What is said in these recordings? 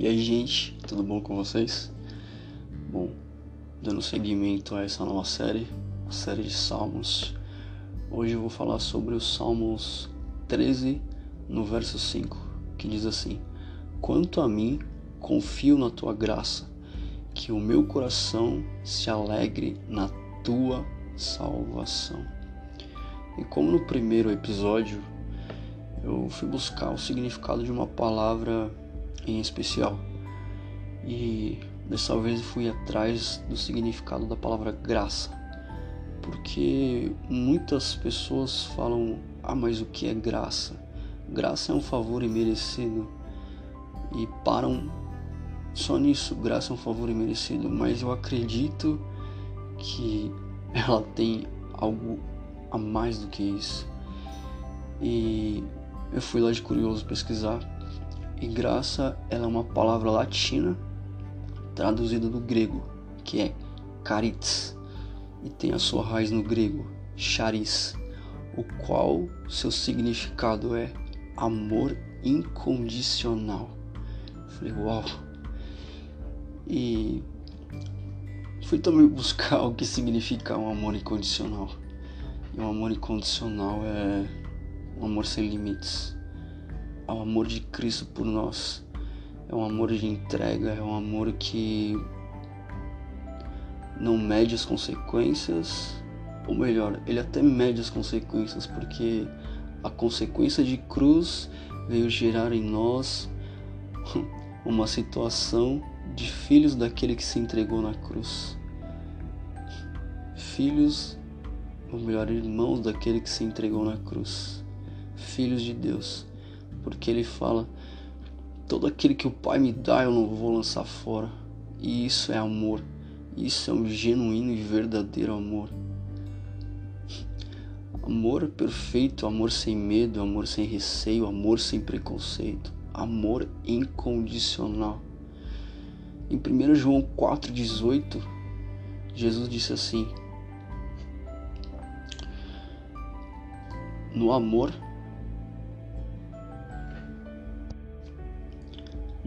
E aí, gente, tudo bom com vocês? Bom, dando seguimento a essa nova série, a série de Salmos. Hoje eu vou falar sobre os Salmos 13, no verso 5, que diz assim: Quanto a mim, confio na tua graça, que o meu coração se alegre na tua salvação. E como no primeiro episódio, eu fui buscar o significado de uma palavra em especial. E dessa vez fui atrás do significado da palavra graça. Porque muitas pessoas falam: "Ah, mas o que é graça?" Graça é um favor imerecido. E param só nisso, graça é um favor imerecido, mas eu acredito que ela tem algo a mais do que isso. E eu fui lá de curioso pesquisar e graça ela é uma palavra latina traduzida do grego, que é caritas, e tem a sua raiz no grego, charis, o qual seu significado é amor incondicional. falei, uau! E fui também buscar o que significa um amor incondicional. E um amor incondicional é um amor sem limites é o amor de Cristo por nós. É um amor de entrega, é um amor que não mede as consequências, ou melhor, ele até mede as consequências, porque a consequência de cruz veio gerar em nós uma situação de filhos daquele que se entregou na cruz. Filhos, ou melhor, irmãos daquele que se entregou na cruz. Filhos de Deus porque ele fala: todo aquele que o Pai me dá eu não vou lançar fora. E isso é amor. Isso é um genuíno e verdadeiro amor. Amor perfeito, amor sem medo, amor sem receio, amor sem preconceito, amor incondicional. Em 1 João 4,18, Jesus disse assim: No amor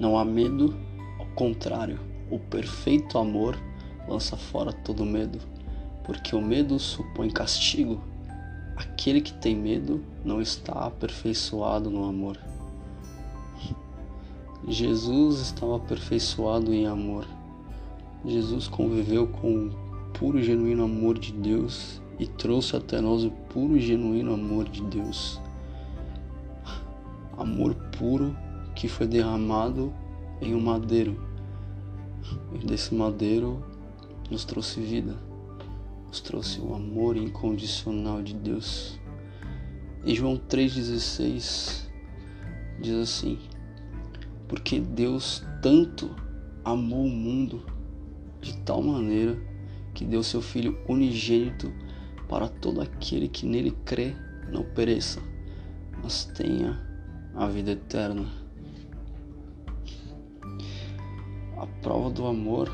Não há medo, ao contrário, o perfeito amor lança fora todo medo, porque o medo supõe castigo. Aquele que tem medo não está aperfeiçoado no amor. Jesus estava aperfeiçoado em amor. Jesus conviveu com o puro e genuíno amor de Deus e trouxe até nós o puro e genuíno amor de Deus. Amor puro que foi derramado em um madeiro. E desse madeiro nos trouxe vida, nos trouxe o amor incondicional de Deus. Em João 3,16 diz assim: Porque Deus tanto amou o mundo de tal maneira que deu seu Filho unigênito para todo aquele que nele crê não pereça, mas tenha a vida eterna. A prova do amor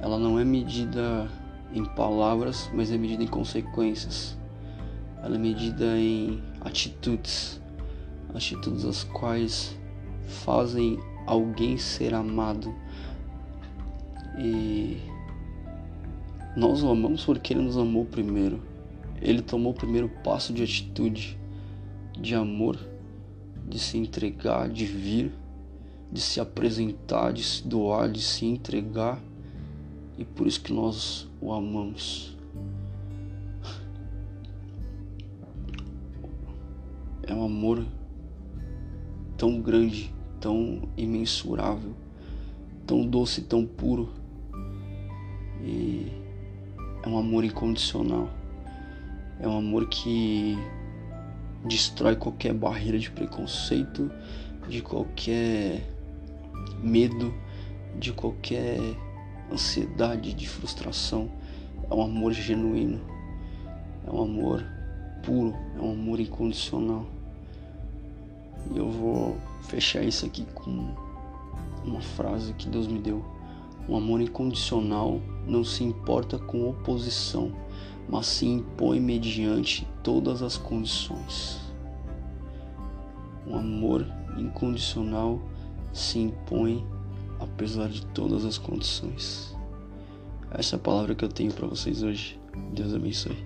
ela não é medida em palavras, mas é medida em consequências. Ela é medida em atitudes, atitudes as quais fazem alguém ser amado. E nós o amamos porque ele nos amou primeiro. Ele tomou o primeiro passo de atitude, de amor, de se entregar, de vir de se apresentar, de se doar, de se entregar, e por isso que nós o amamos. É um amor tão grande, tão imensurável, tão doce, tão puro. E é um amor incondicional. É um amor que destrói qualquer barreira de preconceito, de qualquer medo, de qualquer ansiedade, de frustração. É um amor genuíno, é um amor puro, é um amor incondicional. E eu vou fechar isso aqui com uma frase que Deus me deu. Um amor incondicional não se importa com oposição, mas se impõe mediante todas as condições. Um amor incondicional se impõe apesar de todas as condições. Essa é a palavra que eu tenho para vocês hoje. Deus abençoe.